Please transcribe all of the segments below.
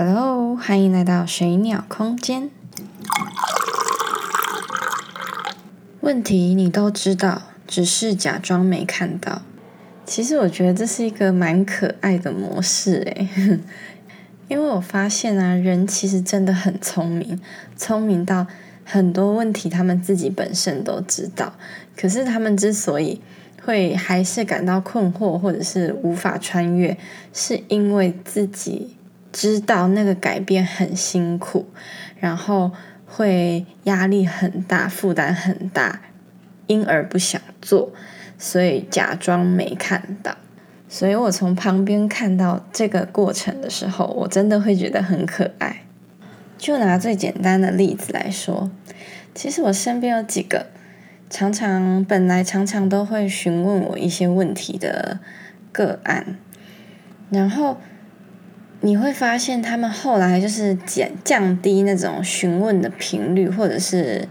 Hello，欢迎来到水鸟空间。问题你都知道，只是假装没看到。其实我觉得这是一个蛮可爱的模式诶，因为我发现啊，人其实真的很聪明，聪明到很多问题他们自己本身都知道，可是他们之所以会还是感到困惑或者是无法穿越，是因为自己。知道那个改变很辛苦，然后会压力很大、负担很大，因而不想做，所以假装没看到。所以我从旁边看到这个过程的时候，我真的会觉得很可爱。就拿最简单的例子来说，其实我身边有几个常常本来常常都会询问我一些问题的个案，然后。你会发现，他们后来就是减降低那种询问的频率，或者是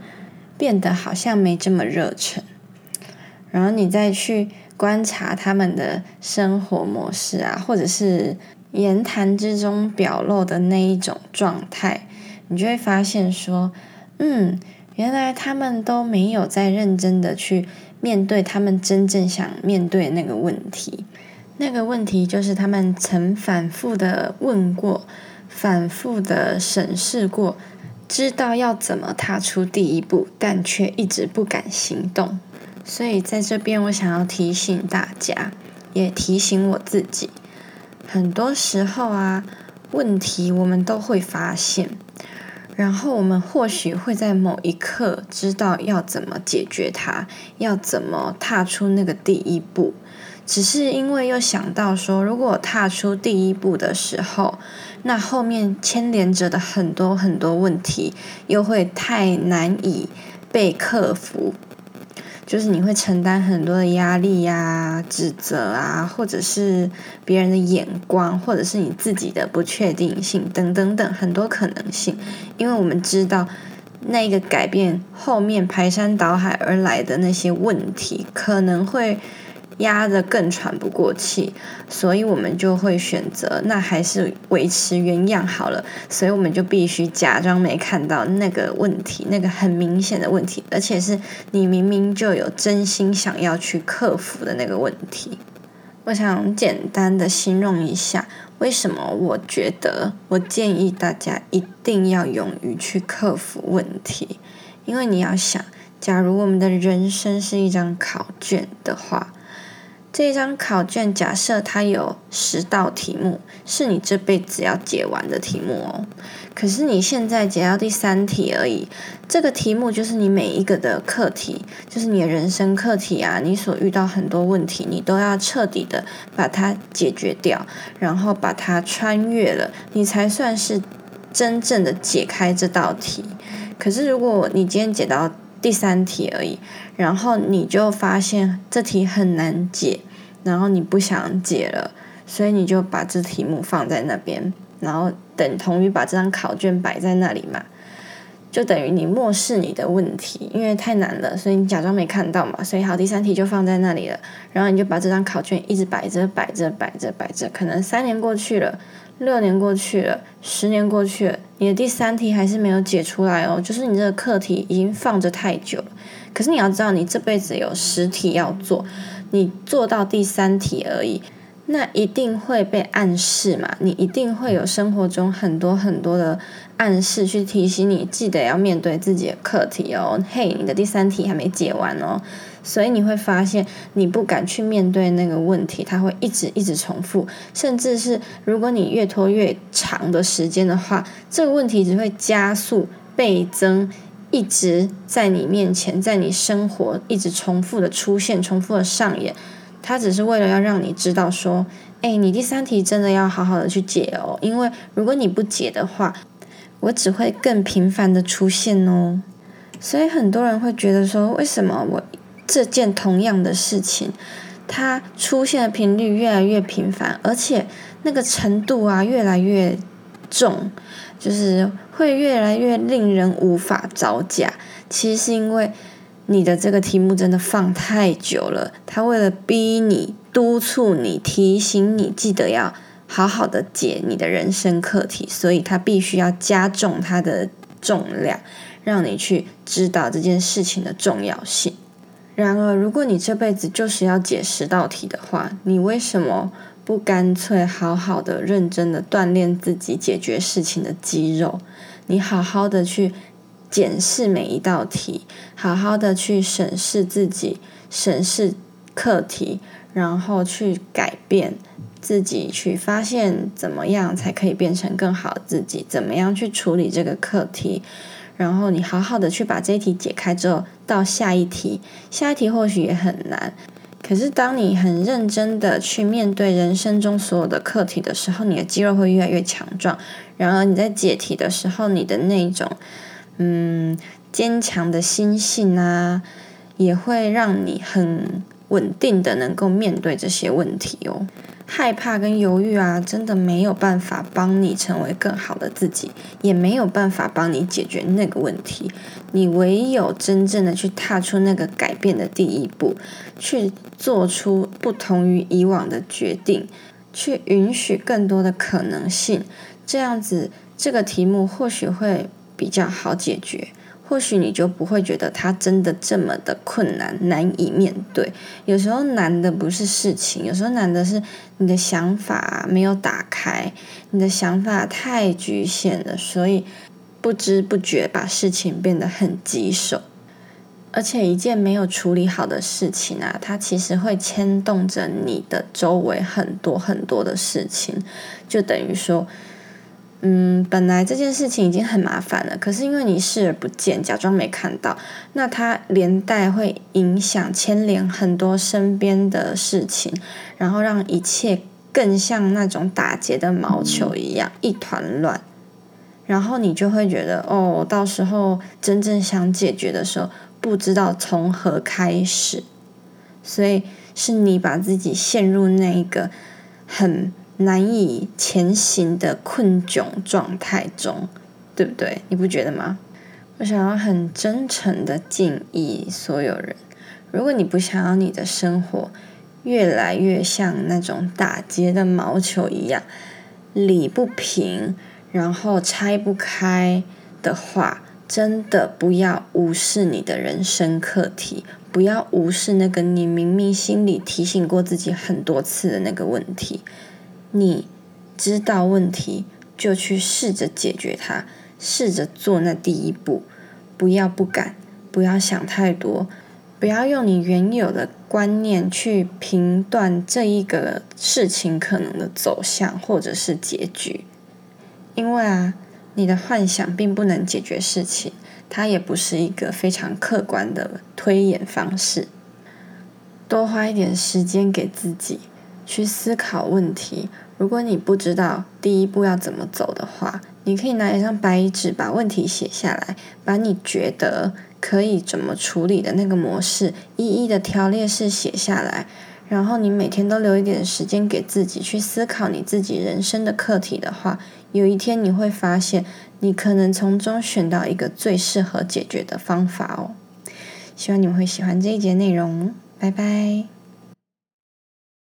变得好像没这么热忱。然后你再去观察他们的生活模式啊，或者是言谈之中表露的那一种状态，你就会发现说，嗯，原来他们都没有在认真的去面对他们真正想面对那个问题。那个问题就是他们曾反复的问过，反复的审视过，知道要怎么踏出第一步，但却一直不敢行动。所以在这边，我想要提醒大家，也提醒我自己，很多时候啊，问题我们都会发现，然后我们或许会在某一刻知道要怎么解决它，要怎么踏出那个第一步。只是因为又想到说，如果踏出第一步的时候，那后面牵连着的很多很多问题又会太难以被克服，就是你会承担很多的压力呀、指责啊，或者是别人的眼光，或者是你自己的不确定性等等等很多可能性。因为我们知道，那个改变后面排山倒海而来的那些问题，可能会。压得更喘不过气，所以我们就会选择那还是维持原样好了。所以我们就必须假装没看到那个问题，那个很明显的问题，而且是你明明就有真心想要去克服的那个问题。我想简单的形容一下，为什么我觉得我建议大家一定要勇于去克服问题，因为你要想，假如我们的人生是一张考卷的话。这一张考卷假设它有十道题目，是你这辈子要解完的题目哦。可是你现在解到第三题而已，这个题目就是你每一个的课题，就是你的人生课题啊。你所遇到很多问题，你都要彻底的把它解决掉，然后把它穿越了，你才算是真正的解开这道题。可是如果你今天解到第三题而已，然后你就发现这题很难解。然后你不想解了，所以你就把这题目放在那边，然后等同于把这张考卷摆在那里嘛，就等于你漠视你的问题，因为太难了，所以你假装没看到嘛。所以好，第三题就放在那里了，然后你就把这张考卷一直摆着，摆着，摆着，摆着，可能三年过去了，六年过去了，十年过去了，你的第三题还是没有解出来哦，就是你这个课题已经放着太久了。可是你要知道，你这辈子有十题要做。你做到第三题而已，那一定会被暗示嘛？你一定会有生活中很多很多的暗示去提醒你，记得要面对自己的课题哦。嘿，你的第三题还没解完哦，所以你会发现你不敢去面对那个问题，它会一直一直重复，甚至是如果你越拖越长的时间的话，这个问题只会加速倍增。一直在你面前，在你生活一直重复的出现，重复的上演。它只是为了要让你知道说，哎，你第三题真的要好好的去解哦，因为如果你不解的话，我只会更频繁的出现哦。所以很多人会觉得说，为什么我这件同样的事情，它出现的频率越来越频繁，而且那个程度啊越来越重，就是。会越来越令人无法招架。其实是因为你的这个题目真的放太久了，他为了逼你、督促你、提醒你，记得要好好的解你的人生课题，所以他必须要加重它的重量，让你去知道这件事情的重要性。然而，如果你这辈子就是要解十道题的话，你为什么不干脆好好的、认真的锻炼自己解决事情的肌肉？你好好的去检视每一道题，好好的去审视自己、审视课题，然后去改变自己，去发现怎么样才可以变成更好自己，怎么样去处理这个课题。然后你好好的去把这一题解开之后，到下一题，下一题或许也很难，可是当你很认真的去面对人生中所有的课题的时候，你的肌肉会越来越强壮。然而你在解题的时候，你的那种嗯坚强的心性啊，也会让你很稳定的能够面对这些问题哦。害怕跟犹豫啊，真的没有办法帮你成为更好的自己，也没有办法帮你解决那个问题。你唯有真正的去踏出那个改变的第一步，去做出不同于以往的决定，去允许更多的可能性，这样子这个题目或许会比较好解决。或许你就不会觉得它真的这么的困难，难以面对。有时候难的不是事情，有时候难的是你的想法没有打开，你的想法太局限了，所以不知不觉把事情变得很棘手。而且一件没有处理好的事情啊，它其实会牵动着你的周围很多很多的事情，就等于说。嗯，本来这件事情已经很麻烦了，可是因为你视而不见，假装没看到，那它连带会影响、牵连很多身边的事情，然后让一切更像那种打结的毛球一样一团乱，然后你就会觉得，哦，到时候真正想解决的时候，不知道从何开始，所以是你把自己陷入那一个很。难以前行的困窘状态中，对不对？你不觉得吗？我想要很真诚的建议所有人：如果你不想要你的生活越来越像那种打结的毛球一样理不平，然后拆不开的话，真的不要无视你的人生课题，不要无视那个你明明心里提醒过自己很多次的那个问题。你知道问题，就去试着解决它，试着做那第一步。不要不敢，不要想太多，不要用你原有的观念去评断这一个事情可能的走向或者是结局。因为啊，你的幻想并不能解决事情，它也不是一个非常客观的推演方式。多花一点时间给自己。去思考问题。如果你不知道第一步要怎么走的话，你可以拿一张白纸，把问题写下来，把你觉得可以怎么处理的那个模式，一一的条列式写下来。然后你每天都留一点时间给自己去思考你自己人生的课题的话，有一天你会发现，你可能从中选到一个最适合解决的方法哦。希望你们会喜欢这一节内容，拜拜。